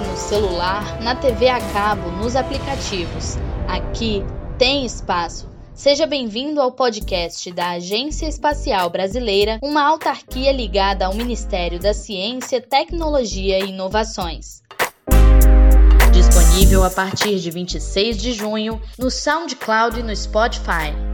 no celular, na TV a cabo, nos aplicativos. Aqui tem espaço. Seja bem-vindo ao podcast da Agência Espacial Brasileira, uma autarquia ligada ao Ministério da Ciência, Tecnologia e Inovações. Disponível a partir de 26 de junho no SoundCloud e no Spotify.